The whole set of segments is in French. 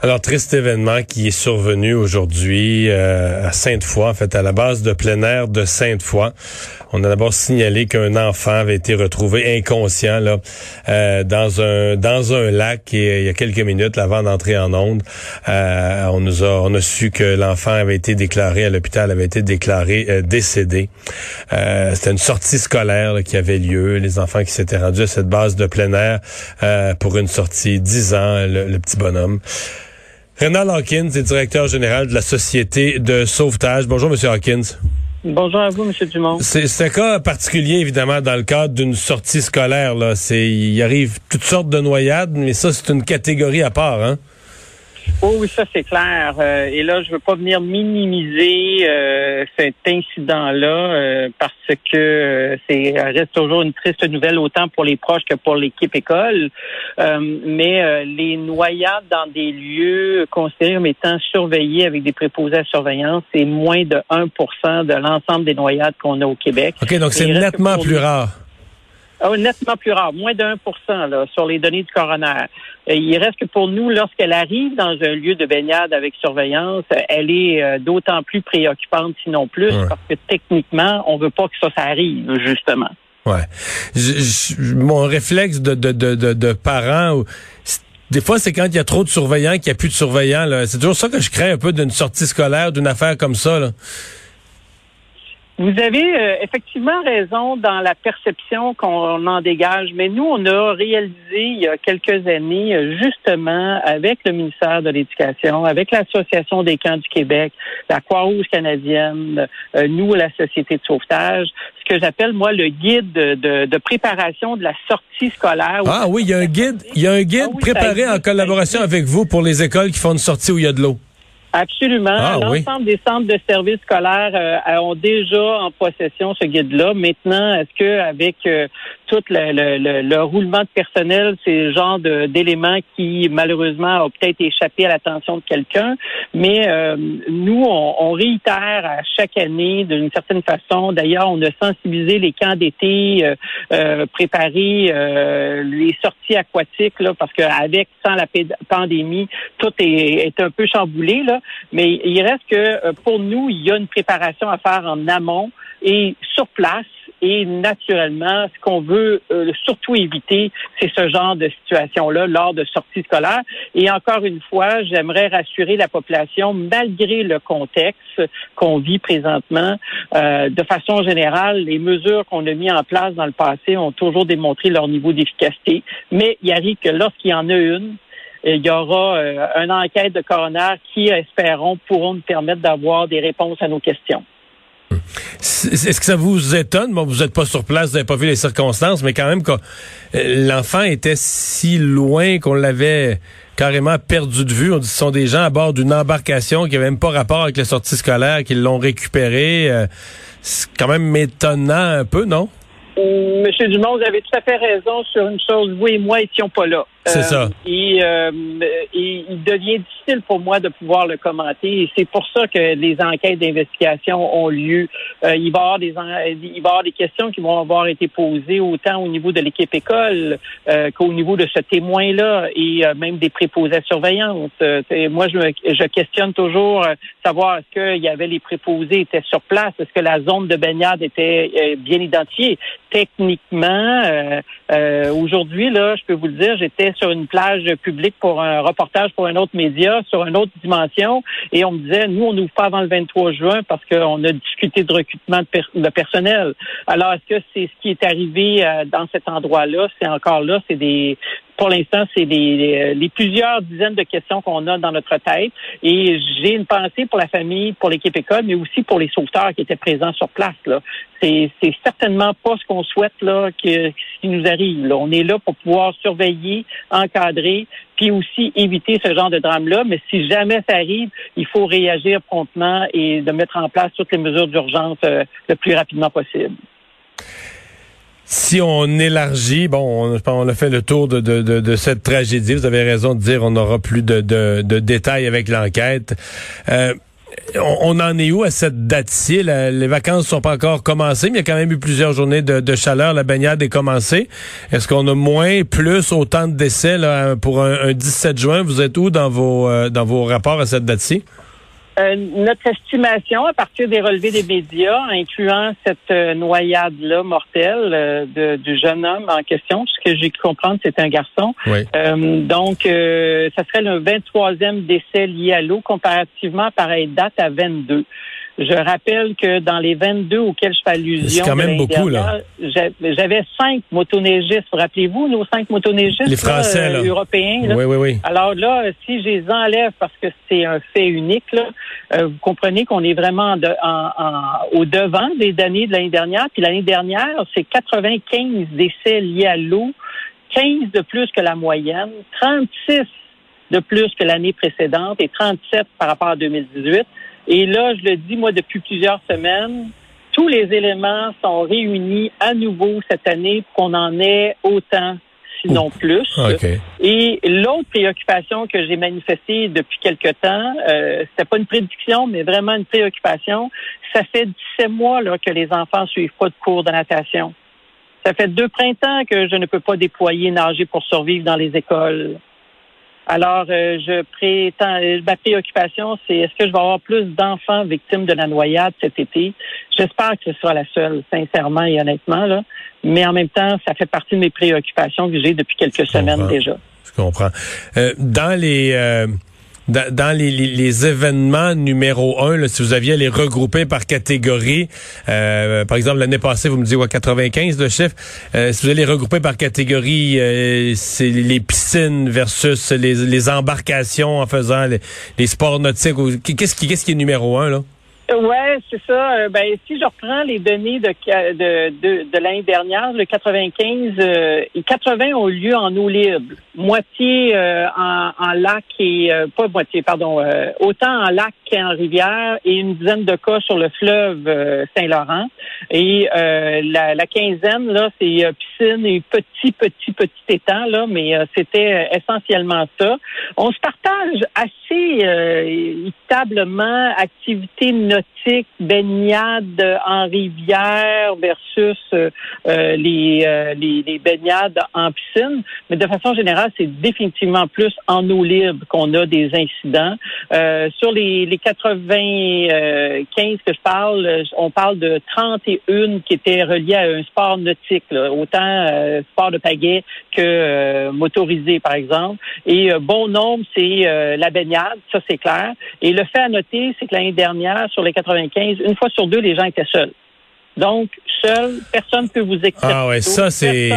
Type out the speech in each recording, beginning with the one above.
Alors, triste événement qui est survenu aujourd'hui euh, à Sainte-Foy, en fait, à la base de plein air de Sainte-Foy. On a d'abord signalé qu'un enfant avait été retrouvé inconscient là euh, dans un dans un lac et, il y a quelques minutes avant d'entrer en onde. Euh, on nous a on a su que l'enfant avait été déclaré à l'hôpital, avait été déclaré décédé. C'était une sortie scolaire qui avait lieu. Les enfants qui s'étaient rendus à cette base de plein air pour une sortie, 10 ans, le petit bonhomme. Renal Hawkins est directeur général de la Société de sauvetage. Bonjour, Monsieur Hawkins. Bonjour à vous, M. Dumont. C'est un cas particulier, évidemment, dans le cadre d'une sortie scolaire. Là. Il arrive toutes sortes de noyades, mais ça, c'est une catégorie à part. Hein? Oh oui, ça c'est clair. Euh, et là, je veux pas venir minimiser euh, cet incident-là euh, parce que c'est reste toujours une triste nouvelle autant pour les proches que pour l'équipe école. mais les noyades dans des lieux considérés comme étant surveillés avec des préposés à surveillance, c'est moins de 1% de l'ensemble des noyades qu'on a au Québec. OK, donc c'est nettement plus rare. Ah, nettement plus rare, moins de 1 là, sur les données du coroner. Euh, il reste que pour nous, lorsqu'elle arrive dans un lieu de baignade avec surveillance, elle est euh, d'autant plus préoccupante, sinon plus, parce que techniquement, on veut pas que ça, ça arrive, justement. Ouais. mon réflexe de, de, de, de, parents, des fois, c'est quand il y a trop de surveillants qu'il n'y a plus de surveillants. C'est toujours ça que je crains un peu d'une sortie scolaire, d'une affaire comme ça. Là. Vous avez euh, effectivement raison dans la perception qu'on en dégage, mais nous, on a réalisé il y a quelques années, euh, justement, avec le ministère de l'Éducation, avec l'Association des camps du Québec, la Croix-Rouge canadienne, euh, nous, la Société de sauvetage, ce que j'appelle, moi, le guide de, préparation de la sortie scolaire. Ah oui, il y a un guide, il y a un guide ah préparé en collaboration avec vous pour les écoles qui font une sortie où il y a de l'eau. Absolument. Ah, L'ensemble des centres de services scolaires euh, ont déjà en possession ce guide-là. Maintenant, est-ce que avec euh, tout le, roulement de personnel, c'est le genre d'éléments qui malheureusement ont peut-être échappé à l'attention de quelqu'un, mais euh, nous, on, réitère à chaque année d'une certaine façon. D'ailleurs, on a sensibilisé les camps d'été, euh, préparé les sorties aquatiques, là, parce qu'avec, sans la pandémie, tout est, est un peu chamboulé. Là. Mais il reste que euh, pour nous, il y a une préparation à faire en amont et sur place. Et naturellement, ce qu'on veut euh, surtout éviter, c'est ce genre de situation-là lors de sorties scolaires. Et encore une fois, j'aimerais rassurer la population, malgré le contexte qu'on vit présentement, euh, de façon générale, les mesures qu'on a mises en place dans le passé ont toujours démontré leur niveau d'efficacité. Mais il arrive que lorsqu'il y en a une, il y aura euh, une enquête de coroner qui, espérons, pourront nous permettre d'avoir des réponses à nos questions. Est-ce que ça vous étonne? Bon, vous n'êtes pas sur place, vous n'avez pas vu les circonstances, mais quand même, euh, l'enfant était si loin qu'on l'avait carrément perdu de vue. On dit ce sont des gens à bord d'une embarcation qui n'avaient même pas rapport avec la sortie scolaire, qui l'ont récupéré. Euh, c'est quand même étonnant un peu, non? Monsieur Dumont, vous avez tout à fait raison sur une chose. Vous et moi étions pas là. C'est ça. Euh, et, euh, et, il devient difficile pour moi de pouvoir le commenter. Et c'est pour ça que les enquêtes d'investigation ont lieu. Euh, il, va y avoir des, il va avoir des questions qui vont avoir été posées autant au niveau de l'équipe école qu'au niveau de ce témoin-là et même des préposés à surveillance. moi, je, je questionne toujours savoir est-ce qu'il y avait les préposés étaient sur place, est-ce que la zone de baignade était bien identifiée. Techniquement, aujourd'hui, là, je peux vous le dire, j'étais sur une plage publique pour un reportage pour un autre média sur une autre dimension et on me disait, nous, on n'ouvre pas avant le 23 juin parce qu'on a discuté de recrutement de, personnel. Alors, est-ce que c'est ce qui est arrivé euh, dans cet endroit-là? C'est encore là, c'est des pour l'instant, c'est les, les, plusieurs dizaines de questions qu'on a dans notre tête. Et j'ai une pensée pour la famille, pour l'équipe école, mais aussi pour les sauveteurs qui étaient présents sur place. Là. C'est, c'est certainement pas ce qu'on souhaite là, que, qui nous arrive. Là. On est là pour pouvoir surveiller, encadrer, puis aussi éviter ce genre de drame-là. Mais si jamais ça arrive, il faut réagir promptement et de mettre en place toutes les mesures d'urgence euh, le plus rapidement possible si on élargit, bon, on, a fait le tour de, de, de, cette tragédie. Vous avez raison de dire on n'aura plus de, de, détails avec l'enquête. Euh, on, en est où à cette date-ci? les vacances sont pas encore commencées, mais il y a quand même eu plusieurs journées de, chaleur. La baignade est commencée. Est-ce qu'on a moins, plus, autant de décès là, pour un, 17 juin? Vous êtes où dans vos, euh, dans vos rapports à cette date-ci? Euh, notre estimation, à partir des relevés des médias, incluant cette euh, noyade-là mortelle euh, du jeune homme en question, ce que j'ai pu comprendre, c'est un garçon. donc, ça serait le 23e décès lié à l'eau, comparativement à pareille date à 22. Je rappelle que dans les 22 auxquels je fais allusion, quand même beaucoup, là. J'avais cinq motoneigistes. Rappelez-vous, nos cinq motoneigistes les Français, européens. Oui, oui, oui. Alors là, si je les enlève parce que c'est un fait unique, là, euh, vous comprenez qu'on est vraiment de, en, au devant des années de l'année dernière. Puis l'année dernière, c'est 95 décès liés à l'eau, 15 de plus que la moyenne, 36 de plus que l'année précédente et 37 par rapport à 2018. Et là, je le dis, moi, depuis plusieurs semaines, tous les éléments sont réunis à nouveau cette année pour qu'on en ait autant, sinon plus. Et l'autre préoccupation que j'ai manifestée depuis quelque temps, euh, c'était pas une prédiction, mais vraiment une préoccupation. Ça fait 17 mois là, que les enfants suivent pas de cours de natation. Ça fait deux printemps que je ne peux pas déployer nager pour survivre dans les écoles. Alors, euh, je prétends, euh, ma préoccupation, c'est est-ce que je vais avoir plus d'enfants victimes de la noyade cet été? J'espère que ce sera la seule, sincèrement et honnêtement, là. Mais en même temps, ça fait partie de mes préoccupations que j'ai depuis quelques semaines déjà. Je comprends. Euh, dans les dans, les, les, événements numéro un, là, si vous aviez les regrouper par catégorie, euh, par exemple l'année passée, vous me dites ouais, 95 de chiffre, euh, si vous allez les regrouper par catégorie, euh, c'est les piscines versus les, les embarcations en faisant les, les sports nautiques. Qu'est-ce qui, qu'est-ce qui est numéro un là? Ouais, c'est ça. Euh, ben, si je reprends les données de, de, de, de l'année dernière, le 95, euh, 80 ont lieu en eau libre, moitié euh, en, en, lac et euh, pas moitié, pardon, autant en lac qu'en rivière et une dizaine de cas sur le fleuve Saint-Laurent. Et la, la, quinzaine là, c'est piscine et petit, petit, petit étang là, mais c'était essentiellement ça. On se partage assez équitablement activités nautique, baignade en rivière versus euh, euh, les, euh, les, les, baignades en piscine. Mais de façon générale, c'est définitivement plus en eau libre qu'on a des incidents. sur les, les 95 que je parle, on parle de 31 qui étaient reliées à un sport nautique, autant sport de pagaie que motorisé, par exemple. Et bon nombre, c'est la baignade, ça c'est clair. Et le fait à noter, c'est que l'année dernière, sur les 95, une fois sur deux, les gens étaient seuls. Donc, seul, personne ne peut vous expliquer. Ah ouais, ça c'est...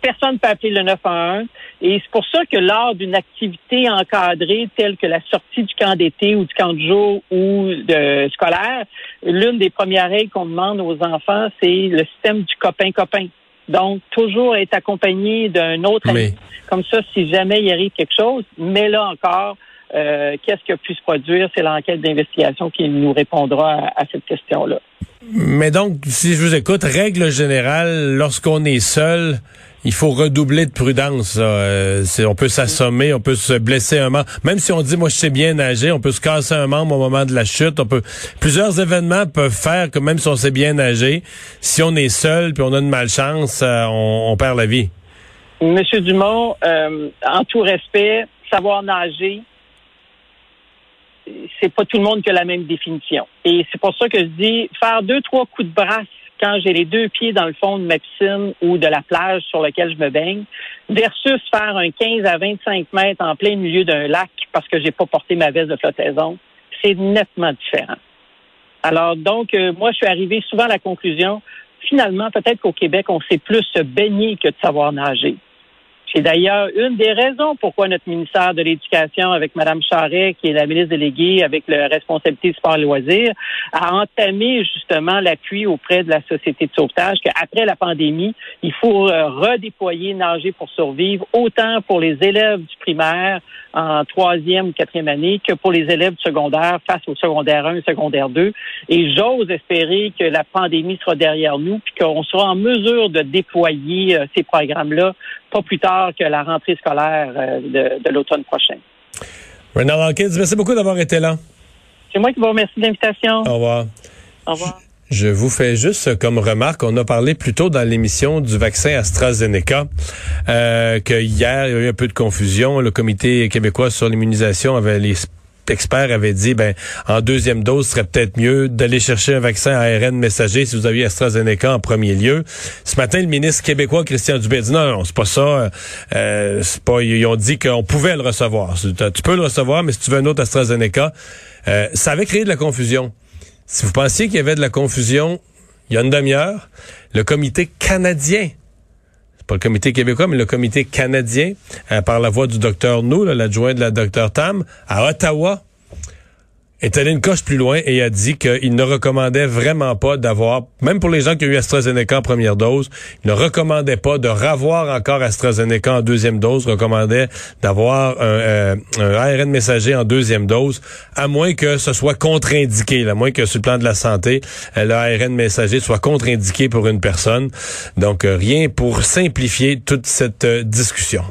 Personne ne peut appeler le 911. Et c'est pour ça que lors d'une activité encadrée telle que la sortie du camp d'été ou du camp de jour ou de scolaire, l'une des premières règles qu'on demande aux enfants, c'est le système du copain-copain. Donc, toujours être accompagné d'un autre ami. Comme ça, si jamais il arrive quelque chose, mais là encore, euh, qu'est-ce qui a pu se produire? C'est l'enquête d'investigation qui nous répondra à, cette question-là. Mais donc, si je vous écoute, règle générale, lorsqu'on est seul, il faut redoubler de prudence. Euh, on peut s'assommer, on peut se blesser un membre. Même si on dit, moi, je sais bien nager, on peut se casser un membre au moment de la chute. Plusieurs événements peuvent faire que même si on sait bien nager, si on est seul puis on a une malchance, euh, on, perd la vie. Monsieur Dumont, en tout respect, savoir nager, c'est pas tout le monde qui a la même définition. Et c'est pour ça que je dis faire deux, trois coups de brasse quand j'ai les deux pieds dans le fond de ma piscine ou de la plage sur laquelle je me baigne, versus faire un 15 à 25 mètres en plein milieu d'un lac parce que j'ai pas porté ma veste de flottaison, c'est nettement différent. Alors donc, euh, moi, je suis arrivé souvent à la conclusion, finalement, peut-être qu'au Québec, on sait plus se baigner que de savoir nager. C'est d'ailleurs une des raisons pourquoi notre ministère de l'Éducation, avec Mme Charret, qui est la ministre déléguée avec la responsabilité sport loisirs, a entamé justement l'appui auprès de la société de sauvetage qu'après la pandémie, il faut euh, redéployer Nager pour survivre, autant pour les élèves du primaire en troisième ou quatrième année que pour les élèves du secondaire face au secondaire 1 et secondaire 2. Et j'ose espérer que la pandémie sera derrière nous qu'on sera en mesure de déployer euh, ces programmes-là pas plus tard que la rentrée scolaire euh, de, l'automne prochain. Renald Hawkins, merci beaucoup d'avoir été là. C'est moi qui vous remercie de l'invitation. Au revoir. Au revoir. Je vous fais juste comme remarque, on a parlé plus tôt dans l'émission du vaccin AstraZeneca, euh, que hier, il y a eu un peu de confusion. Le comité québécois sur l'immunisation avait les experts avaient dit, ben, en deuxième dose, ce serait peut-être mieux d'aller chercher un vaccin ARN messager si vous aviez AstraZeneca en premier lieu. Ce matin, le ministre québécois, Christian Dubé, dit non, non, c'est pas ça. Euh, c'est pas, ils ont dit qu'on pouvait le recevoir. Tu peux le recevoir, mais si tu veux un autre AstraZeneca, euh, ça avait créé de la confusion. Si vous pensiez qu'il y avait de la confusion il y a une demi-heure, le comité canadien pas le comité québécois, mais le comité canadien, euh, par la voix du docteur Nou, l'adjoint de la docteur Tam, à Ottawa, est allé une coche plus loin et a dit qu'il ne recommandait vraiment pas d'avoir, même pour les gens qui ont eu AstraZeneca en première dose, il ne recommandait pas de ravoir encore AstraZeneca en deuxième dose, recommandait d'avoir un, euh, un, ARN messager en deuxième dose, à moins que ce soit contre-indiqué, à moins que sur le plan de la santé, euh, le ARN messager soit contre-indiqué pour une personne. Donc, euh, rien pour simplifier toute cette discussion.